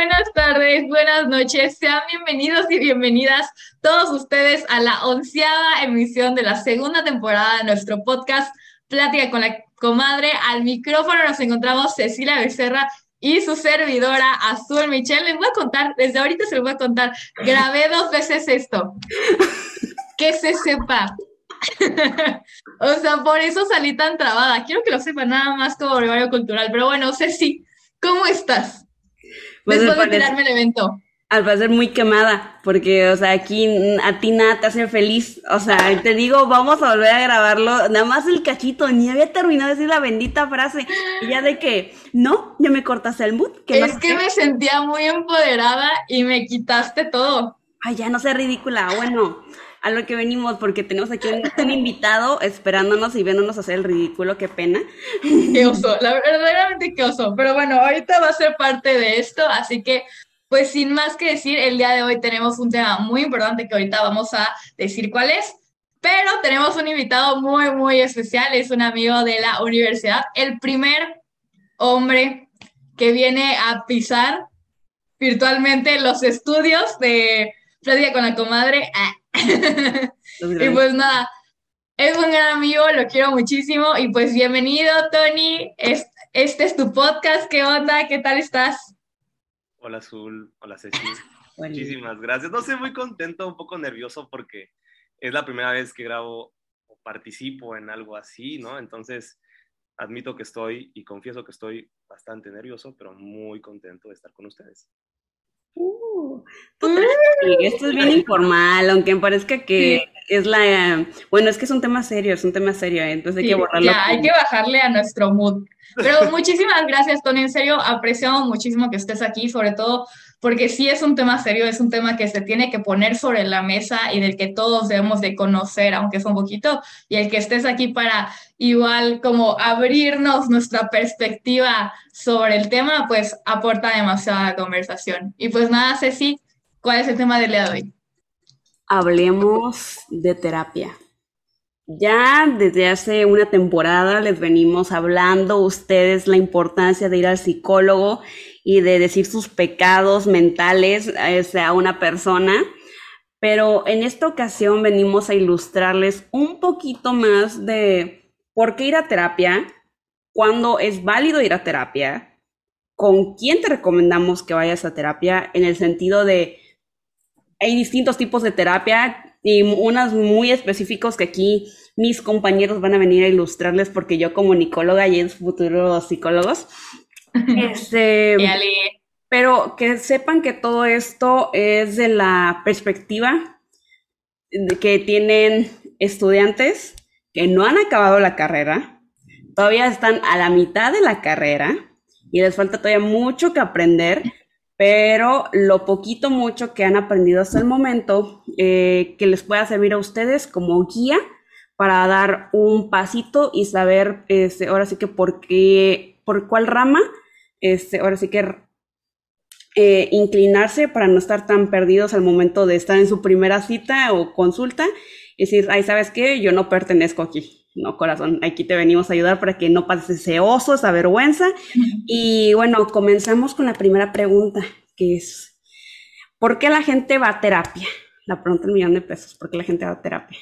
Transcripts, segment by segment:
buenas tardes, buenas noches. Sean bienvenidos y bienvenidas todos ustedes a la onceava emisión de la segunda temporada de nuestro podcast Plática con la Comadre. Al micrófono nos encontramos Cecilia Becerra y su servidora Azul Michelle. Les voy a contar, desde ahorita se los voy a contar, grabé dos veces esto. Que se sepa. o sea, por eso salí tan trabada. Quiero que lo sepan nada más como brevario cultural. Pero bueno, Ceci, ¿cómo estás? Después de tirarme el evento. Al parecer muy quemada, porque, o sea, aquí a ti nada te hace feliz. O sea, te digo, vamos a volver a grabarlo. Nada más el cachito, ni había terminado de decir la bendita frase. Y ya de que, no, ya me cortaste el mood. Que Es que me sentía muy empoderada y me quitaste todo. Ay, ya no sea ridícula. Bueno, a lo que venimos, porque tenemos aquí un, invitado esperándonos y viéndonos hacer el ridículo, qué pena. Qué oso, la verdaderamente qué oso. Pero bueno, ahorita va a ser parte de esto, así que, pues sin más que decir, el día de hoy tenemos un tema muy importante que ahorita vamos a decir cuál es. Pero tenemos un invitado muy, muy especial, es un amigo de la universidad, el primer hombre que viene a pisar virtualmente los estudios de Plática con la Comadre. Ah. Y pues nada, es un gran amigo, lo quiero muchísimo y pues bienvenido, Tony. Es- este es tu podcast, ¿qué onda? ¿Qué tal estás? Hola Azul, hola Ceci. Bueno, Muchísimas gracias. No sé, muy contento, un poco nervioso porque es la primera vez que grabo o participo en algo así, ¿no? Entonces, admito que estoy y confieso que estoy bastante nervioso, pero muy contento de estar con ustedes. Uh, tranqui, esto es bien informal, aunque parezca que es la... Bueno, es que es un tema serio, es un tema serio, ¿eh? entonces hay que borrarlo. ya, hay que bajarle a nuestro mood. Pero muchísimas gracias, Tony. En serio, apreciamos muchísimo que estés aquí, sobre todo porque sí es un tema serio, es un tema que se tiene que poner sobre la mesa y del que todos debemos de conocer, aunque es un poquito, y el que estés aquí para igual como abrirnos nuestra perspectiva sobre el tema, pues aporta demasiada conversación. Y pues nada, Ceci, ¿cuál es el tema del día de hoy? Hablemos de terapia. Ya desde hace una temporada les venimos hablando ustedes la importancia de ir al psicólogo y de decir sus pecados mentales este, a una persona, pero en esta ocasión venimos a ilustrarles un poquito más de por qué ir a terapia, cuándo es válido ir a terapia, con quién te recomendamos que vayas a terapia, en el sentido de hay distintos tipos de terapia y unas muy específicos que aquí mis compañeros van a venir a ilustrarles porque yo como nicóloga y ellos futuros psicólogos. Este, pero que sepan que todo esto es de la perspectiva que tienen estudiantes que no han acabado la carrera, todavía están a la mitad de la carrera y les falta todavía mucho que aprender, pero lo poquito mucho que han aprendido hasta el momento eh, que les pueda servir a ustedes como guía para dar un pasito y saber este, ahora sí que por qué, por cuál rama, este, ahora sí que eh, inclinarse para no estar tan perdidos al momento de estar en su primera cita o consulta y decir, ay, ¿sabes qué? Yo no pertenezco aquí. No, corazón, aquí te venimos a ayudar para que no pases ese oso, esa vergüenza. Y bueno, comenzamos con la primera pregunta, que es, ¿por qué la gente va a terapia? La pregunta del millón de pesos, ¿por qué la gente va a terapia?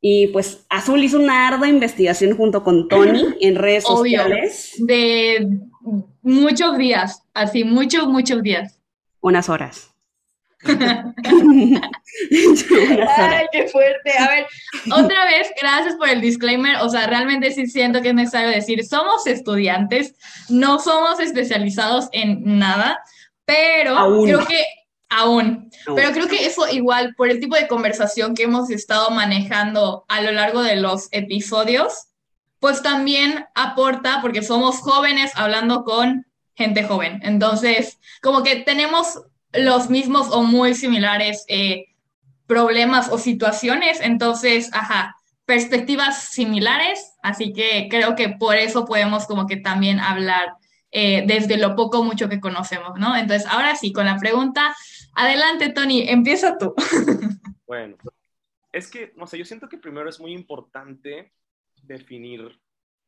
Y pues Azul hizo una ardua investigación junto con Tony en redes Obvio. sociales, de muchos días, así, muchos, muchos días. unas horas. Ay, qué fuerte. A ver, otra vez, gracias por el disclaimer. O sea, realmente sí siento que es necesario decir, somos estudiantes, no somos especializados en nada, pero Aún. creo que aún, pero creo que eso igual, por el tipo de conversación que hemos estado manejando a lo largo de los episodios, pues también aporta, porque somos jóvenes hablando con gente joven. Entonces, como que tenemos los mismos o muy similares eh, problemas o situaciones, entonces, ajá, perspectivas similares, así que creo que por eso podemos como que también hablar eh, desde lo poco mucho que conocemos, ¿no? Entonces, ahora sí, con la pregunta, adelante, Tony, empieza tú. Bueno, es que, no sé, yo siento que primero es muy importante definir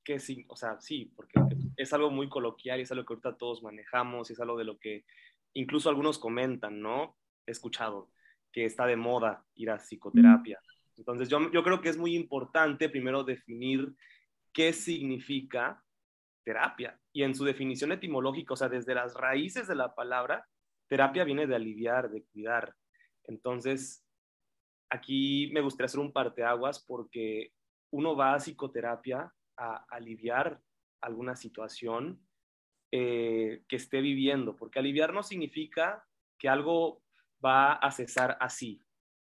qué sí, o sea, sí, porque es algo muy coloquial y es algo que ahorita todos manejamos y es algo de lo que incluso algunos comentan, ¿no? He escuchado que está de moda ir a psicoterapia. Entonces yo, yo creo que es muy importante primero definir qué significa terapia. Y en su definición etimológica, o sea, desde las raíces de la palabra, terapia viene de aliviar, de cuidar. Entonces, aquí me gustaría hacer un parteaguas porque uno va a psicoterapia a aliviar alguna situación eh, que esté viviendo, porque aliviar no significa que algo va a cesar así.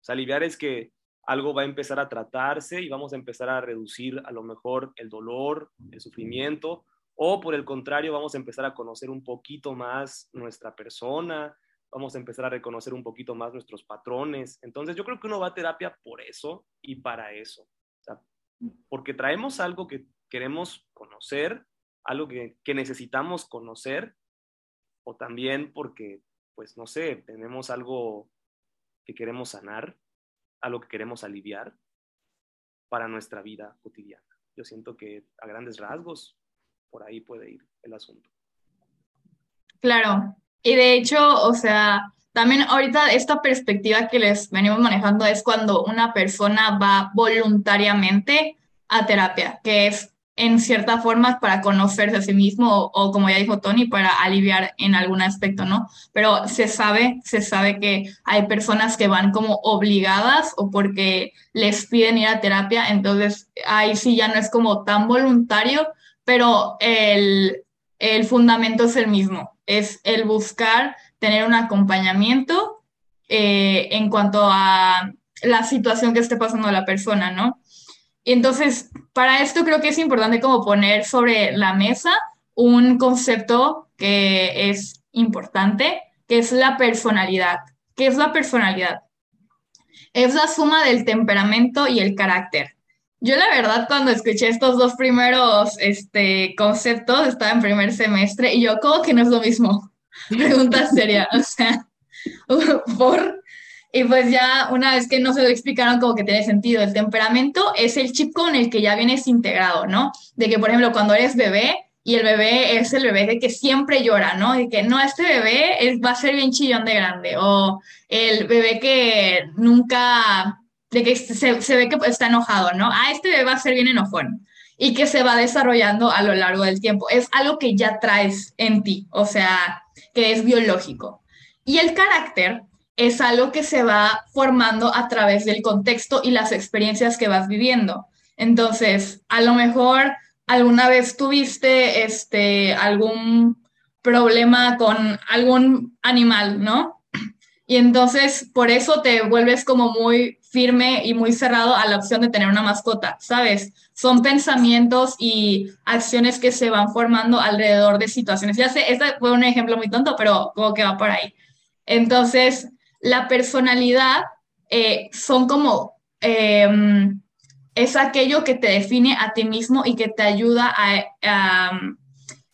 O sea, aliviar es que algo va a empezar a tratarse y vamos a empezar a reducir a lo mejor el dolor, el sufrimiento, o por el contrario, vamos a empezar a conocer un poquito más nuestra persona, vamos a empezar a reconocer un poquito más nuestros patrones. Entonces yo creo que uno va a terapia por eso y para eso. porque traemos algo que queremos conocer, algo que, que necesitamos conocer, o también porque, pues no sé, tenemos algo que queremos sanar, algo que queremos aliviar para nuestra vida cotidiana. Yo siento que a grandes rasgos por ahí puede ir el asunto. Claro, y de hecho, o sea, también ahorita esta perspectiva que les venimos manejando es cuando una persona va voluntariamente a terapia, que es en cierta forma para conocerse a sí mismo o, o, como ya dijo Tony, para aliviar en algún aspecto, ¿no? Pero se sabe, se sabe que hay personas que van como obligadas o porque les piden ir a terapia, entonces ahí sí ya no es como tan voluntario, pero el, fundamento es el mismo, es el buscar tener un acompañamiento eh, en cuanto a la situación que esté pasando la persona, ¿no? Entonces, para esto creo que es importante como poner sobre la mesa un concepto que es importante, que es la personalidad. ¿Qué es la personalidad? Es la suma del temperamento y el carácter. Yo la verdad cuando escuché estos dos primeros este, conceptos, estaba en primer semestre y yo, ¿cómo que no es lo mismo? Pregunta seria, o sea, por... Y pues ya una vez que no se lo explicaron, como que tiene sentido. El temperamento es el chip con el que ya vienes integrado, ¿no? De que, por ejemplo, cuando eres bebé y el bebé es el bebé de que siempre llora, ¿no? De que no, este bebé es, va a ser bien chillón de grande. O el bebé que nunca de que se, ve que está enojado, ¿no? Ah, este bebé va a ser bien enojón y que se va desarrollando a lo largo del tiempo. Es algo que ya traes en ti, o sea, que es biológico. Y el carácter es algo que se va formando a través del contexto y las experiencias que vas viviendo. Entonces, a lo mejor alguna vez tuviste este, algún problema con algún animal, ¿no? Y entonces por eso te vuelves como muy firme y muy cerrado a la opción de tener una mascota, ¿sabes? Son pensamientos y acciones que se van formando alrededor de situaciones. Ya sé, este fue un ejemplo muy tonto, pero como que va por ahí. Entonces, la personalidad eh, son como, em, es aquello que te define a ti mismo y que te ayuda a, a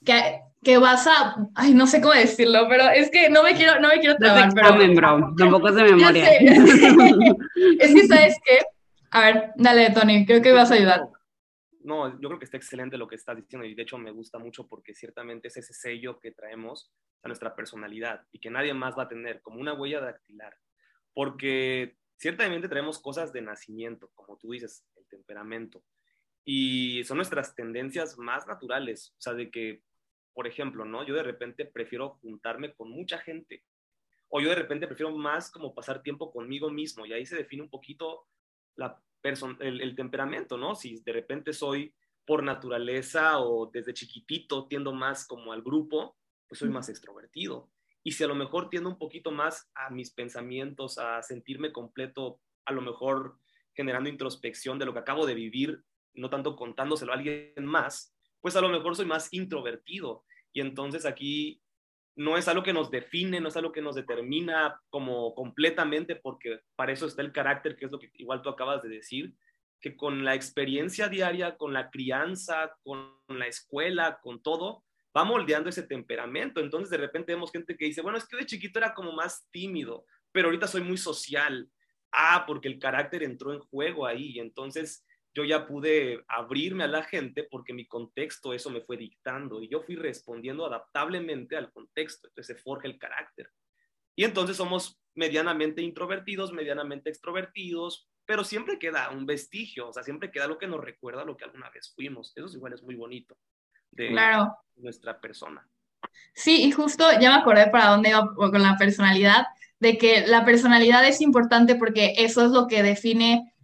que, que vas a, ay, no sé cómo decirlo, pero es que no me quiero, no me quiero trabar, pero... bro, tampoco es de memoria. es que, ¿sabes qué? A ver, dale, Tony, creo que vas a ayudar. No, yo creo que está excelente lo que estás diciendo y de hecho me gusta mucho porque ciertamente es ese sello que traemos a nuestra personalidad y que nadie más va a tener como una huella dactilar. Porque ciertamente traemos cosas de nacimiento, como tú dices, el temperamento. Y son nuestras tendencias más naturales, o sea, de que por ejemplo, ¿no? Yo de repente prefiero juntarme con mucha gente o yo de repente prefiero más como pasar tiempo conmigo mismo y ahí se define un poquito la el, el temperamento, ¿no? Si de repente soy por naturaleza o desde chiquitito tiendo más como al grupo, pues soy más extrovertido. Y si a lo mejor tiendo un poquito más a mis pensamientos, a sentirme completo, a lo mejor generando introspección de lo que acabo de vivir, no tanto contándoselo a alguien más, pues a lo mejor soy más introvertido. Y entonces aquí no es algo que nos define, no es algo que nos determina como completamente, porque para eso está el carácter, que es lo que igual tú acabas de decir, que con la experiencia diaria, con la crianza, con la escuela, con todo, va moldeando ese temperamento. Entonces de repente vemos gente que dice, bueno, es que de chiquito era como más tímido, pero ahorita soy muy social. Ah, porque el carácter entró en juego ahí. Y entonces yo ya pude abrirme a la gente porque mi contexto eso me fue dictando y yo fui respondiendo adaptablemente al contexto. Entonces se forja el carácter. Y entonces somos medianamente introvertidos, medianamente extrovertidos, pero siempre queda un vestigio, o sea, siempre queda lo que nos recuerda lo que alguna vez fuimos. Eso igual es muy bonito de claro. nuestra persona. Sí, y justo ya me acordé para dónde iba con la personalidad, de que la personalidad es importante porque eso es lo que define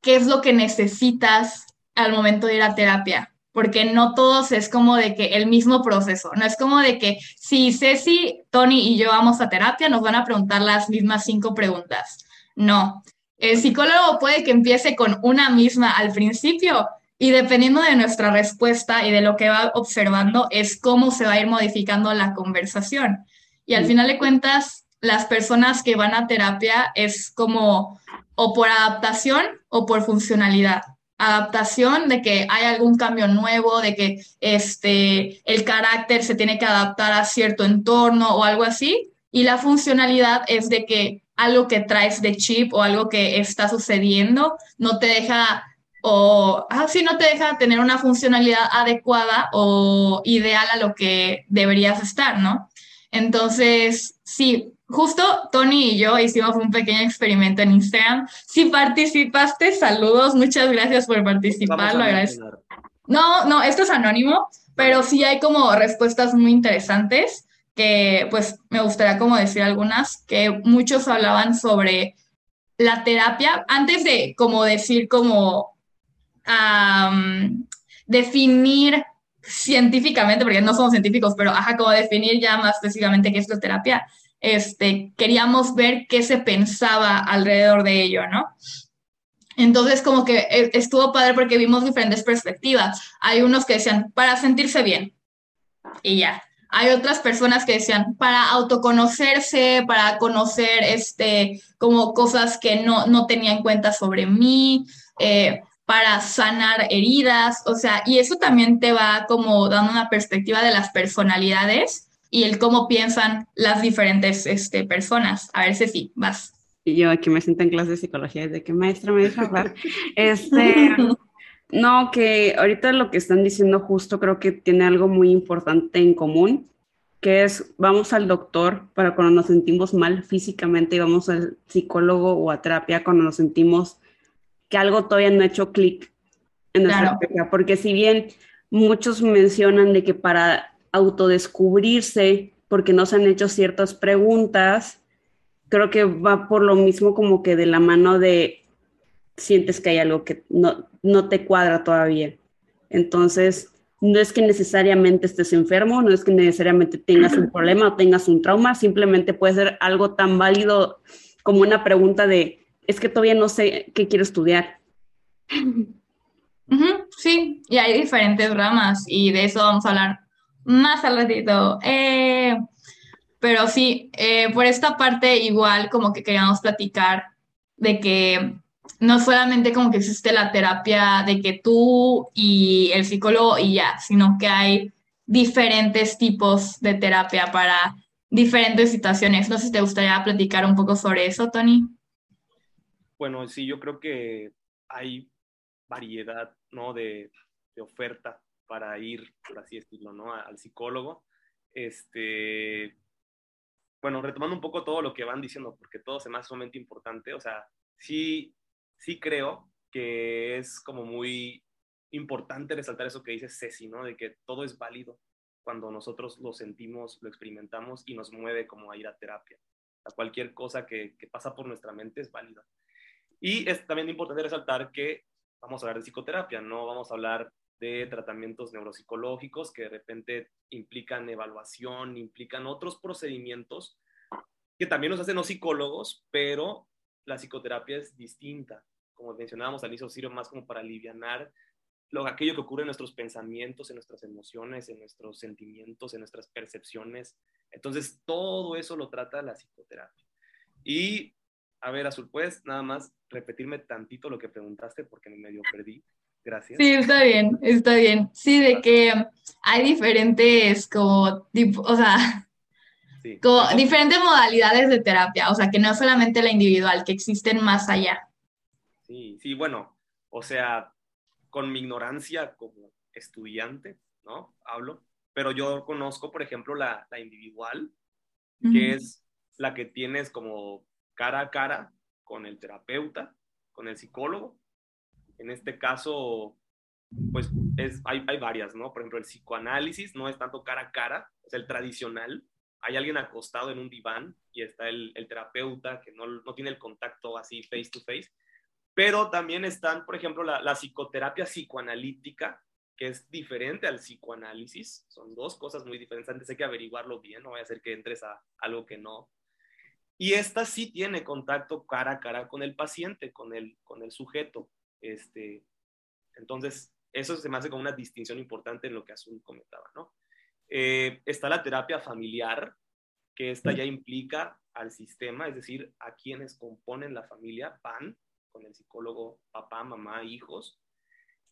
qué es lo que necesitas al momento de ir a terapia, porque no todos es como de que el mismo proceso, no es como de que si Ceci, Tony y yo vamos a terapia, nos van a preguntar las mismas cinco preguntas. No, el psicólogo puede que empiece con una misma al principio y dependiendo de nuestra respuesta y de lo que va observando es cómo se va a ir modificando la conversación. Y al final de cuentas, las personas que van a terapia es como o por adaptación o por funcionalidad. Adaptación de que hay algún cambio nuevo, de que este, el carácter se tiene que adaptar a cierto entorno o algo así. Y la funcionalidad es de que algo que traes de chip o algo que está sucediendo no te deja o ah, no te deja tener una funcionalidad adecuada o ideal a lo que deberías estar, ¿no? Entonces, sí, justo Tony y yo hicimos un pequeño experimento en Instagram. Si participaste, saludos, muchas gracias por participar, lo agradezco. No, no, esto es anónimo, pero sí hay como respuestas muy interesantes que pues me gustaría como decir algunas, que muchos hablaban sobre la terapia, antes de como decir como definir científicamente, porque no somos científicos, pero ajá, como definir ya más específicamente qué es la terapia, este, queríamos ver qué se pensaba alrededor de ello, ¿no? Entonces, como que eh, estuvo padre porque vimos diferentes perspectivas. Hay unos que decían, para sentirse bien, y ya. Hay otras personas que decían, para autoconocerse, para conocer, este, como cosas que no, no tenía en cuenta sobre mí, eh, para sanar heridas, o sea, y eso también te va como dando una perspectiva de las personalidades y el cómo piensan las diferentes este, personas. A ver, si vas. Y yo aquí me siento en clase de psicología, de que maestra me deja hablar. Este, no, que ahorita lo que están diciendo justo creo que tiene algo muy importante en común, que es vamos al doctor para cuando nos sentimos mal físicamente y vamos al psicólogo o a terapia cuando nos sentimos que algo todavía no ha hecho clic en nuestra claro. porque si bien muchos mencionan de que para autodescubrirse, porque no se han hecho ciertas preguntas, creo que va por lo mismo como que de la mano de sientes que hay algo que no, no te cuadra todavía. Entonces, no es que necesariamente estés enfermo, no es que necesariamente tengas un problema o tengas un trauma, simplemente puede ser algo tan válido como una pregunta de es que todavía no sé qué quiero estudiar. sí, y hay diferentes ramas y de eso vamos a hablar más al ratito. Eh, pero sí, eh, por esta parte igual como que queríamos platicar de que no solamente como que existe la terapia de que tú y el psicólogo y ya, sino que hay diferentes tipos de terapia para diferentes situaciones. No sé si te gustaría platicar un poco sobre eso, Tony. Bueno, sí, yo creo que hay variedad, ¿no? De, oferta para ir, por así decirlo, ¿no? Al psicólogo. Este, bueno, retomando un poco todo lo que van diciendo, porque todo se me hace sumamente importante, o sea, sí, sí creo que es como muy importante resaltar eso que dice Ceci, ¿no? De que todo es válido cuando nosotros lo sentimos, lo experimentamos y nos mueve como a ir a terapia. A cualquier cosa que, que pasa por nuestra mente es válida. Y es también importante resaltar que vamos a hablar de psicoterapia, no vamos a hablar de tratamientos neuropsicológicos que de repente implican evaluación, implican otros procedimientos que también nos hacen los psicólogos, pero la psicoterapia es distinta. Como mencionábamos al inicio, sirve más como para aliviar lo, aquello que ocurre en nuestros pensamientos, en nuestras emociones, en nuestros sentimientos, en nuestras percepciones. Entonces, todo eso lo trata la psicoterapia. Y a ver, Azul, ¿puedes nada más repetirme tantito lo que preguntaste porque me medio perdí? Gracias. Sí, está bien, está bien. Sí, de que hay diferentes como, o sea, como diferentes modalidades de terapia, o sea, que no solamente la individual, que existen más allá. Sí, sí, bueno, o sea, con mi ignorancia como estudiante, ¿no? Hablo, pero yo conozco, por ejemplo, la, individual, que es la que tienes como cara a cara con el terapeuta, con el psicólogo. En este caso, pues es, hay, hay varias, ¿no? Por ejemplo, el psicoanálisis no es tanto cara a cara, es el tradicional. Hay alguien acostado en un diván y está el, el terapeuta que no, no, tiene el contacto así face to face. Pero también están, por ejemplo, la, la psicoterapia psicoanalítica, que es diferente al psicoanálisis. Son dos cosas muy diferentes. Antes hay que averiguarlo bien, no vaya a ser que entres a algo que no. Y esta sí tiene contacto cara a cara con el paciente, con el, con el sujeto. Este, entonces, eso se me hace como una distinción importante en lo que Azul comentaba, ¿no? Eh, está la terapia familiar, que esta ya implica al sistema, es decir, a quienes componen la familia, van con el psicólogo, papá, mamá, hijos.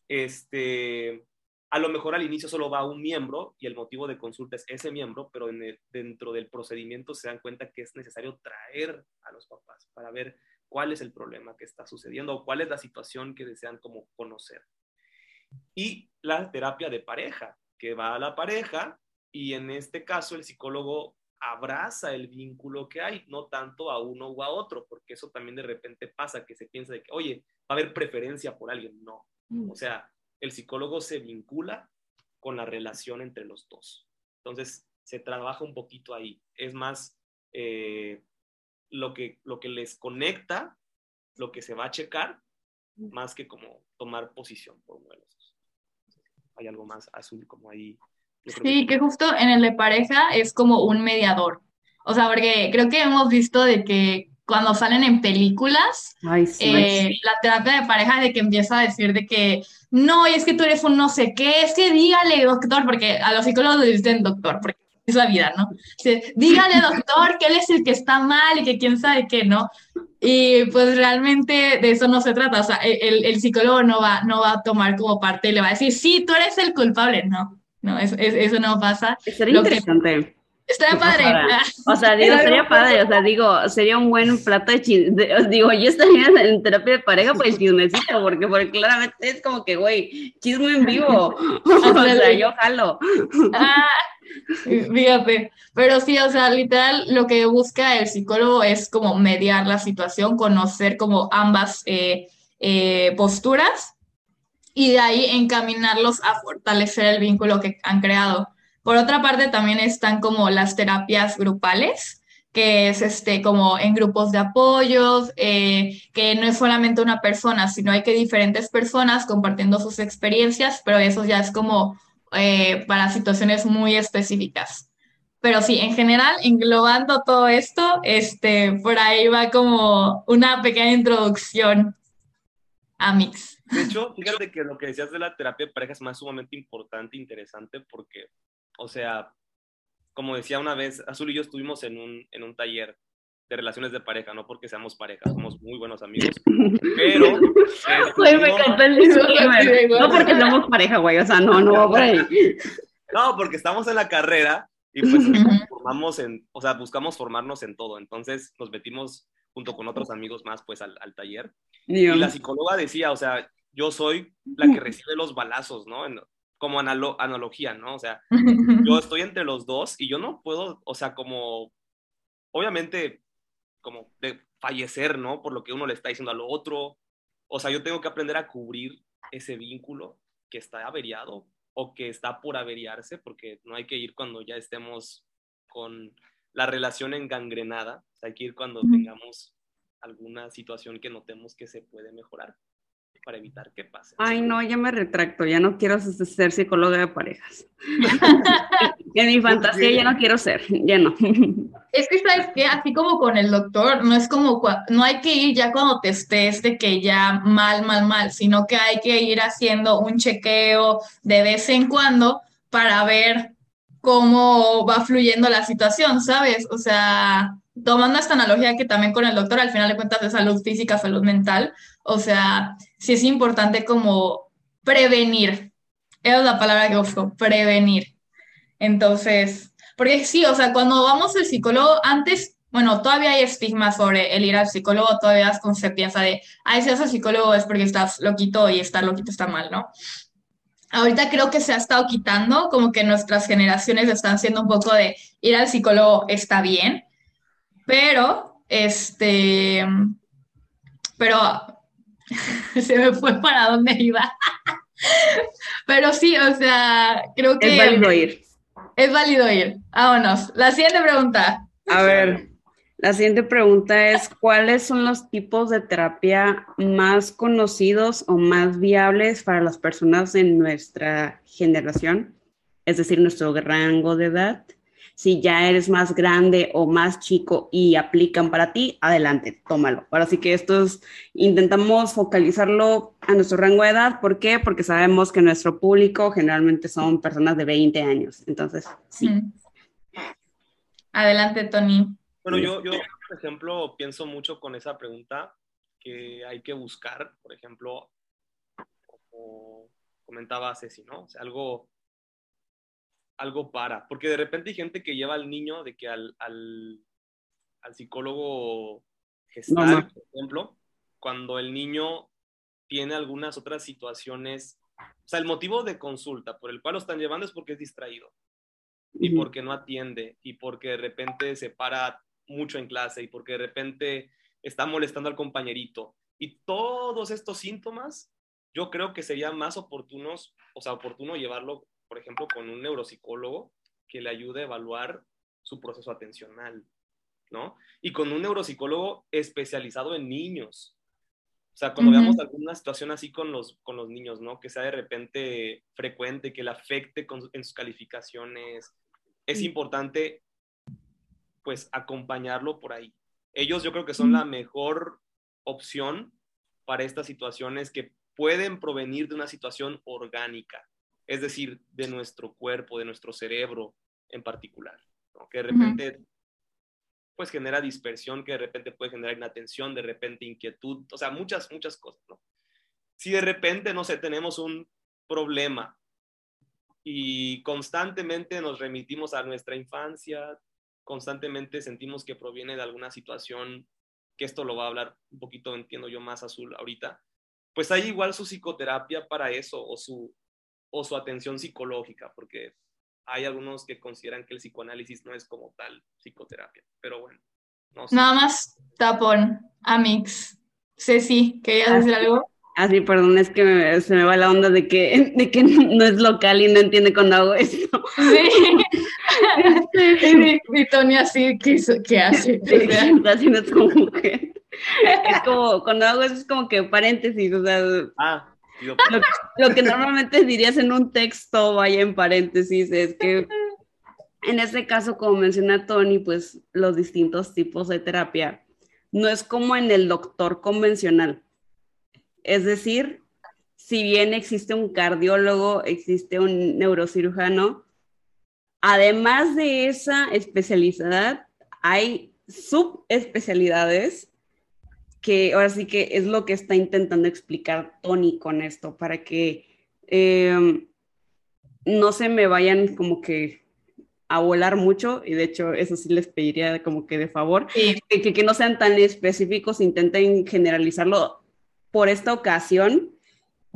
Este, a lo mejor al inicio solo va un miembro y el motivo de consulta es ese miembro, pero dentro del procedimiento se dan cuenta que es necesario traer a los papás para ver cuál es el problema que está sucediendo o cuál es la situación que desean como conocer. Y la terapia de pareja, que va a la pareja y en este caso el psicólogo abraza el vínculo que hay, no tanto a uno o a otro, porque eso también de repente pasa, que se piensa de que, oye, va a haber preferencia por alguien. No. Mm. O sea, el psicólogo se vincula con la relación entre los dos. Entonces, se trabaja un poquito ahí. Es más eh, lo, que, lo que les conecta, lo que se va a checar, más que como tomar posición por uno de los dos. Hay algo más azul como ahí. Sí, que... justo en el de pareja es como un mediador. O sea, porque creo que hemos visto de que cuando salen en películas, eh, la terapia de pareja de que empieza a decir de que no, y es que tú eres un no sé qué, es que dígale, doctor, porque a los psicólogos les dicen doctor, porque es la vida, ¿no? dígale, doctor, que él es el que está mal y que quién sabe qué, ¿no? Y pues realmente de eso no se trata, o sea, el, el psicólogo no va, no va a tomar como parte y le va a decir, sí, tú eres el culpable, no, no, eso, eso no pasa. Sería interesante. Estaría padre. O sea, digo, sería padre, o sea, digo, sería un buen plato de chisme. Digo, yo estaría en terapia de pareja por el chismecito, porque, porque claramente es como que, güey, chisme en vivo. o sea, yo jalo. Ah, fíjate, pero sí, o sea, literal, lo que busca el psicólogo es como mediar la situación, conocer como ambas eh, eh, posturas y de ahí encaminarlos a fortalecer el vínculo que han creado. Por otra parte, también están como las terapias grupales, que es este, como en grupos de apoyos, eh, que no es solamente una persona, sino hay que diferentes personas compartiendo sus experiencias, pero eso ya es como eh, para situaciones muy específicas. Pero sí, en general, englobando todo esto, este, por ahí va como una pequeña introducción a Mix. De hecho, fíjate que lo que decías de la terapia de pareja es más sumamente importante, interesante, porque o sea, como decía una vez, Azul y yo estuvimos en un, en un taller de relaciones de pareja, no porque seamos pareja, somos muy buenos amigos, pero... No porque somos pareja, güey, o sea, no, no, güey. No, porque estamos en la carrera y pues formamos en, o sea, buscamos formarnos en todo, entonces nos metimos junto con otros amigos más, pues, al, al taller. Y la psicóloga decía, o sea, yo soy la que recibe los balazos, ¿no? como analogía, ¿no? O sea, yo estoy entre los dos y yo no puedo, o sea, como, obviamente, como de fallecer, ¿no? Por lo que uno le está diciendo al otro. O sea, yo tengo que aprender a cubrir ese vínculo que está averiado o que está por averiarse, porque no hay que ir cuando ya estemos con la relación engangrenada, o sea, hay que ir cuando tengamos alguna situación que notemos que se puede mejorar para evitar que pase. Ay, no, ya me retracto, ya no quiero ser psicóloga de parejas. en mi fantasía ya no quiero ser, ya no. Es que, ¿sabes que Así como con el doctor, no es como, no hay que ir ya cuando te estés de que ya mal, mal, mal, sino que hay que ir haciendo un chequeo de vez en cuando para ver cómo va fluyendo la situación, ¿sabes? O sea, tomando esta analogía que también con el doctor, al final de cuentas de salud física, salud mental, o sea, sí es importante como prevenir. Esa es la palabra que busco, prevenir. Entonces, porque sí, o sea, cuando vamos al psicólogo, antes, bueno, todavía hay estigma sobre el ir al psicólogo, todavía es se piensa de, ay, si vas al psicólogo es porque estás loquito y estar loquito está mal, ¿no? Ahorita creo que se ha estado quitando, como que nuestras generaciones están siendo un poco de ir al psicólogo está bien, Pero, este, pero se me fue para dónde iba. pero sí, o sea, creo que... Es válido ir. Es válido ir. Vámonos. La siguiente pregunta. A ver, la siguiente pregunta es, ¿cuáles son los tipos de terapia más conocidos o más viables para las personas en nuestra generación? Es decir, nuestro rango de edad. Si ya eres más grande o más chico y aplican para ti, adelante, tómalo. Ahora sí que esto es, intentamos focalizarlo a nuestro rango de edad. ¿Por qué? Porque sabemos que nuestro público generalmente son personas de 20 años. Entonces, sí. Adelante, Tony. Bueno, yo, yo, por ejemplo, pienso mucho con esa pregunta que hay que buscar, por ejemplo, como comentaba Ceci, ¿no? O sea, algo, algo para, porque de repente hay gente que lleva al niño de que al, al, al psicólogo gestal, por ejemplo, cuando el niño tiene algunas otras situaciones, o sea, el motivo de consulta por el cual lo están llevando es porque es distraído y porque no atiende y porque de repente se para mucho en clase y porque de repente está molestando al compañerito. Y todos estos síntomas, yo creo que sería más oportunos, o sea, oportuno llevarlo, por ejemplo, con un neuropsicólogo que le ayude a evaluar su proceso atencional, ¿no? Y con un neuropsicólogo especializado en niños. O sea, cuando veamos alguna situación así con los, con los niños, ¿no? Que sea de repente frecuente, que le afecte en sus calificaciones, es importante pues acompañarlo por ahí. Ellos yo creo que son la mejor opción para estas situaciones que pueden provenir de una situación orgánica, es decir, de nuestro cuerpo, de nuestro cerebro en particular, que de repente pues genera dispersión, que de repente puede generar inatención, de repente inquietud, o sea, muchas, muchas cosas, ¿no? Si de repente, no sé, tenemos un problema y constantemente nos remitimos a nuestra infancia, constantemente sentimos que proviene de alguna situación, que esto lo va a hablar un poquito, entiendo yo más azul ahorita, pues hay igual su psicoterapia para eso o su, o su atención psicológica, porque hay algunos que consideran que el psicoanálisis no es como tal psicoterapia, pero bueno. No Nada más tapón, Amix. Ceci, ¿querías decir algo? Así, ah, perdón, es que se me va la onda de que, de que no es local y no entiende cuando hago esto. Sí. y, Tony así, ¿qué, qué hace? así no es como que... Es como, cuando hago eso es como que paréntesis, o sea... Ah, lo, lo, que normalmente dirías en un texto vaya en paréntesis, es que en este caso, como menciona Tony, pues los distintos tipos de terapia no es como en el doctor convencional. Es decir, si bien existe un cardiólogo, existe un neurocirujano, además de esa especialidad, hay subespecialidades que ahora sí que es lo que está intentando explicar Tony con esto, para que em, no se me vayan como que a volar mucho, y de hecho eso sí les pediría como que de favor, que, que, no sean tan específicos, intenten generalizarlo por esta ocasión,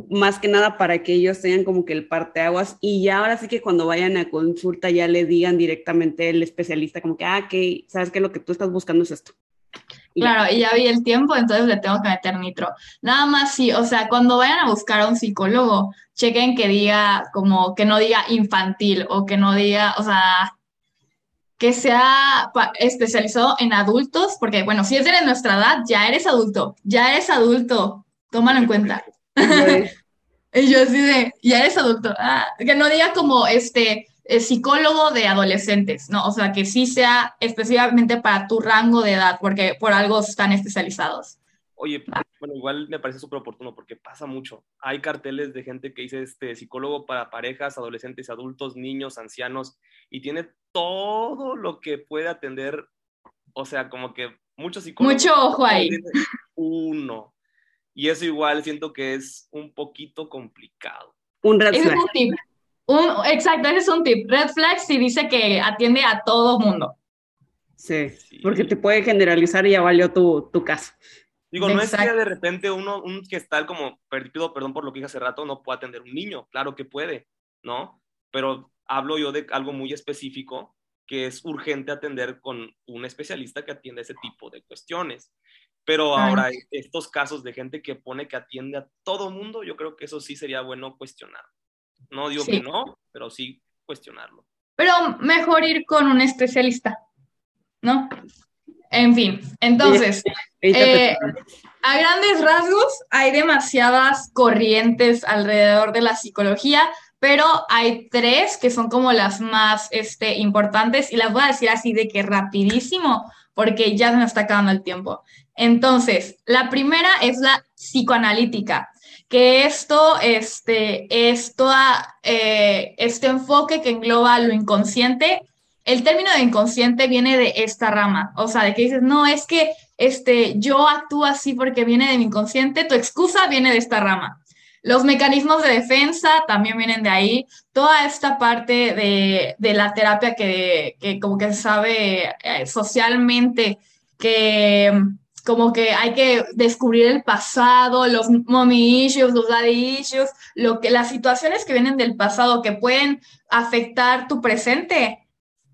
más que nada para que ellos tengan como que el parteaguas y ya ahora sí que cuando vayan a consulta ya le digan directamente el especialista como que, ah, que sabes que lo que tú estás buscando es esto. Claro, y ya vi el tiempo, entonces le tengo que meter nitro. Nada más sí, o sea, cuando vayan a buscar a un psicólogo, chequen que diga como que no diga infantil o que no diga, o sea, que sea especializado en adultos, porque bueno, si es de nuestra edad, ya eres adulto, ya eres adulto, tómalo en cuenta. y yo así de, ya eres adulto. Ah, que no diga como este eh, psicólogo de adolescentes, ¿no? O sea, que sí sea específicamente para tu rango de edad, porque por algo están especializados. Oye, bueno, igual me parece súper oportuno porque pasa mucho. Hay carteles de gente que dice este psicólogo para parejas, adolescentes, adultos, niños, ancianos, y tiene todo lo que puede atender. O sea, como que muchos psicólogos. Mucho ojo ahí. Uno. Y eso igual siento que es un poquito complicado. Un red flag. Es un tip. Exacto, ese es un tip. Red flag si dice que atiende a todo mundo. Sí, porque te puede generalizar y ya valió tu, tu caso. Digo, no es que de repente uno, un que está como, perdido, perdón por lo que dije hace rato, no puede atender un niño. Claro que puede, ¿no? Pero hablo yo de algo muy específico que es urgente atender con un especialista que atienda ese tipo de cuestiones. Pero ahora, estos casos de gente que pone que atiende a todo mundo, yo creo que eso sí sería bueno cuestionar. No digo que no, pero sí cuestionarlo. Pero mejor ir con un especialista, ¿no? En fin, entonces, eh, a grandes rasgos hay demasiadas corrientes alrededor de la psicología, pero hay tres que son como las más este, importantes y las voy a decir así de que rapidísimo, porque ya se nos está acabando el tiempo. Entonces, la primera es la psicoanalítica, que esto este, es toda eh, este enfoque que engloba lo inconsciente. El término de inconsciente viene de esta rama, o sea, de que dices, no, es que este, yo actúo así porque viene de mi inconsciente, tu excusa viene de esta rama. Los mecanismos de defensa también vienen de ahí. Toda esta parte de, la terapia que, como que se sabe eh, socialmente que como que hay que descubrir el pasado, los mommy issues, los daddy issues, lo que, las situaciones que vienen del pasado que pueden afectar tu presente.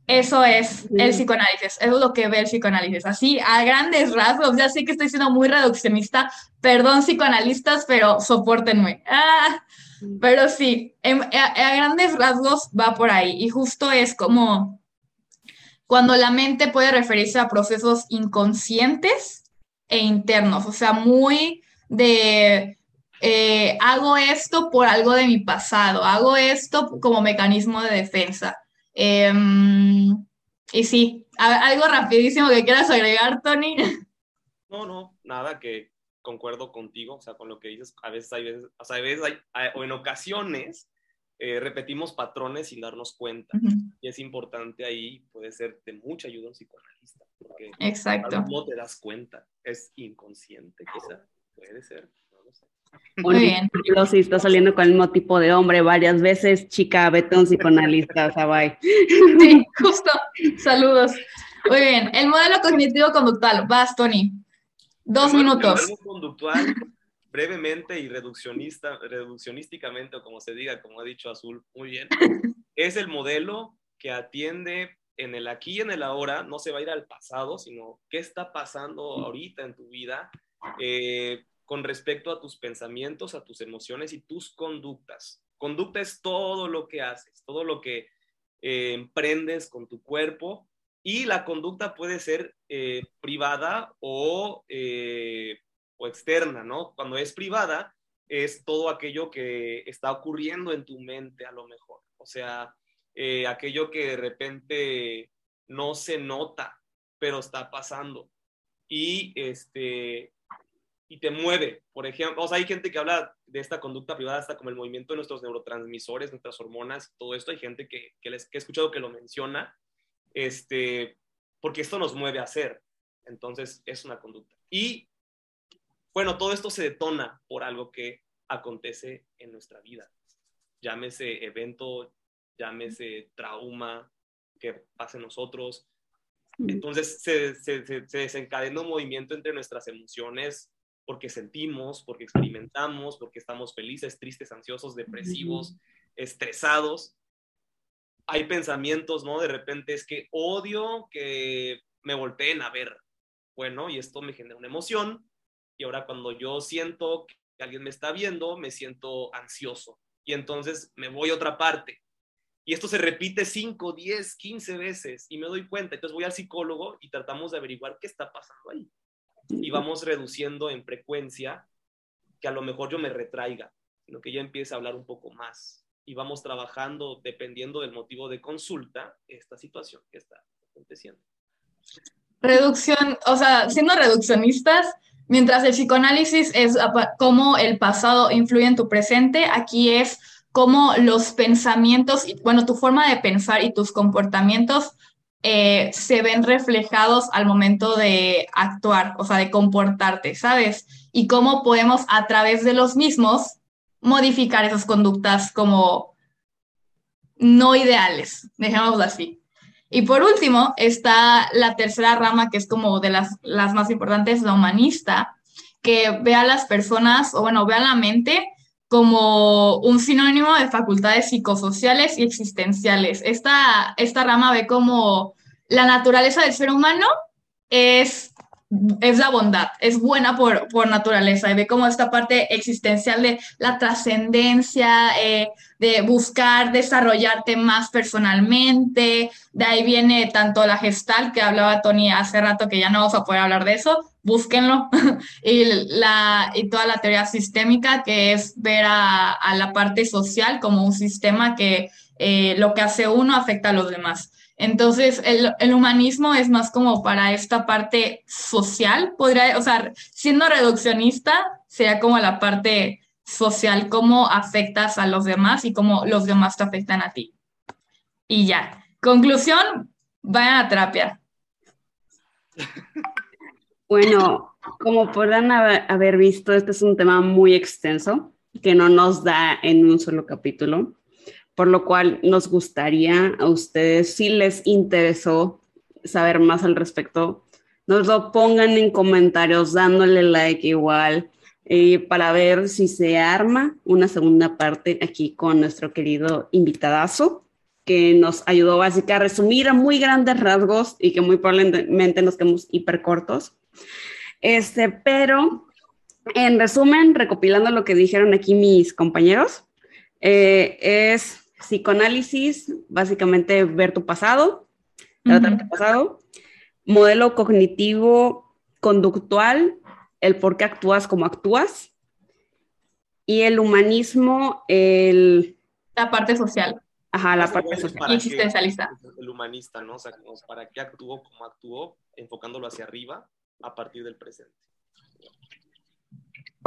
Eso es el psicoanálisis, eso es lo que ve el psicoanálisis. Así, a grandes rasgos, ya sé que estoy siendo muy reduccionista, perdón psicoanalistas, pero soportenme. Ah, pero sí, a, grandes rasgos va por ahí y justo es como cuando la mente puede referirse a procesos inconscientes e internos, o sea, muy de eh, hago esto por algo de mi pasado, hago esto como mecanismo de defensa. Em, y sí, algo rapidísimo que quieras agregar, Tony. No, no, nada, que concuerdo contigo, o sea, con lo que dices, a veces hay veces, o sea, a veces hay, o en ocasiones eh, repetimos patrones sin darnos cuenta. Y es importante ahí, puede ser de mucha ayuda un psicoanalista, porque Exacto. no te das cuenta, es inconsciente quizá, puede ser. Muy bien. si está saliendo con el mismo tipo de hombre varias veces, chica, vete a un psicoanalista, o sea, bye. Sí, justo. Saludos. Muy bien. El modelo cognitivo-conductual. Vas, Tony. Dos minutos. El modelo conductual, brevemente y reduccionista, reduccionísticamente, o como se diga, como ha dicho Azul, muy bien, es el modelo que atiende en el aquí y en el ahora, no se va a ir al pasado, sino qué está pasando ahorita en tu vida, eh, con respecto a tus pensamientos, a tus emociones y tus conductas. Conducta es todo lo que haces, todo lo que eh, emprendes con tu cuerpo y la conducta puede ser eh, privada o, o externa, ¿no? Cuando es privada es todo aquello que está ocurriendo en tu mente a lo mejor, o sea, aquello que de repente no se nota, pero está pasando. Y este, y te mueve. Por ejemplo, o sea, hay gente que habla de esta conducta privada hasta como el movimiento de nuestros neurotransmisores, nuestras hormonas, todo esto. Hay gente que, que, les, que he escuchado que lo menciona, este, porque esto nos mueve a hacer. Entonces, es una conducta. Y, bueno, todo esto se detona por algo que acontece en nuestra vida. Llámese evento, llámese trauma que pasa en nosotros. Entonces se, se, se, desencadena un movimiento entre nuestras emociones, porque sentimos, porque experimentamos, porque estamos felices, tristes, ansiosos, depresivos, estresados. Hay pensamientos, ¿no? De repente es que odio que me volteen a ver. Bueno, y esto me genera una emoción. Y ahora cuando yo siento que alguien me está viendo, me siento ansioso. Y entonces me voy a otra parte. Y esto se repite 5, 10, 15 veces y me doy cuenta. Entonces voy al psicólogo y tratamos de averiguar qué está pasando ahí y vamos reduciendo en frecuencia que a lo mejor yo me retraiga, sino que ya empiece a hablar un poco más y vamos trabajando dependiendo del motivo de consulta esta situación que está aconteciendo. Reducción, o sea, siendo reduccionistas, mientras el psicoanálisis es cómo el pasado influye en tu presente, aquí es cómo los pensamientos, bueno, tu forma de pensar y tus comportamientos eh, se ven reflejados al momento de actuar, o sea, de comportarte, ¿sabes? Y cómo podemos a través de los mismos modificar esas conductas como no ideales, dejémoslo así. Y por último, está la tercera rama, que es como de las, las más importantes, la humanista, que ve a las personas, o bueno, ve a la mente como un sinónimo de facultades psicosociales y existenciales. Esta, esta rama ve como la naturaleza del ser humano es, es la bondad, es buena por, por naturaleza, y ve como esta parte existencial de la trascendencia, eh, de buscar desarrollarte más personalmente, de ahí viene tanto la gestal que hablaba Tony hace rato, que ya no vamos a poder hablar de eso, búsquenlo, y, la, y toda la teoría sistémica, que es ver a, la parte social como un sistema que eh, lo que hace uno afecta a los demás. Entonces, el, humanismo es más como para esta parte social, podría, o sea, siendo reduccionista, sería como la parte social, cómo afectas a los demás y cómo los demás te afectan a ti. Y ya. Conclusión, vayan a terapia. Bueno, como podrán haber visto, este es un tema muy extenso que no nos da en un solo capítulo por lo cual nos gustaría a ustedes, si les interesó saber más al respecto, nos lo pongan en comentarios dándole like igual eh, para ver si se arma una segunda parte aquí con nuestro querido invitadazo que nos ayudó básicamente a resumir a muy grandes rasgos y que muy probablemente nos quedemos hiper cortos. Este, pero en resumen, recopilando lo que dijeron aquí mis compañeros, eh, es psicoanálisis, básicamente ver tu pasado, tratar tu pasado, modelo cognitivo conductual, el por qué actúas como actúas, y el humanismo, el... La parte social. Ajá, la parte social. Existencialista. El humanista, ¿no? O sea, para qué actuó como actuó, enfocándolo hacia arriba a partir del presente.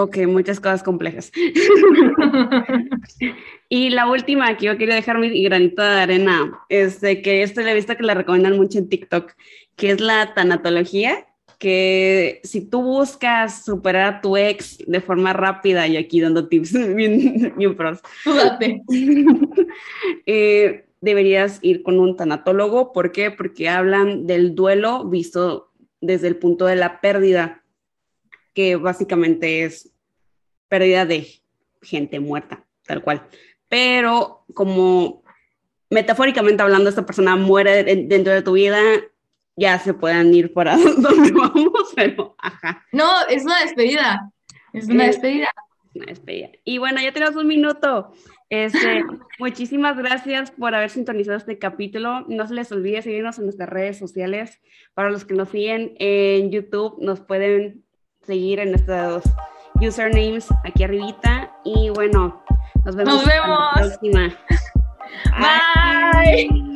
Ok, muchas cosas complejas. y la última que yo quería dejar mi granito de arena es de que esta la he visto que la recomiendan mucho en TikTok, que es la tanatología, que si tú buscas superar a tu ex de forma rápida, y aquí dando tips bien, bien pros, eh, deberías ir con un tanatólogo. ¿Por qué? Porque hablan del duelo visto desde el punto de la pérdida que básicamente es pérdida de gente muerta, tal cual. Pero como metafóricamente hablando, esta persona muere dentro de tu vida, ya se puedan ir para donde vamos, pero ajá. No, es una despedida. Es una despedida. Una despedida. Y bueno, ya tenemos un minuto. Este, muchísimas gracias por haber sintonizado este capítulo. No se les olvide seguirnos en nuestras redes sociales. Para los que nos siguen en YouTube, nos pueden seguir en nuestros usernames aquí arribita. Y bueno, nos vemos, nos vemos. la próxima. Bye.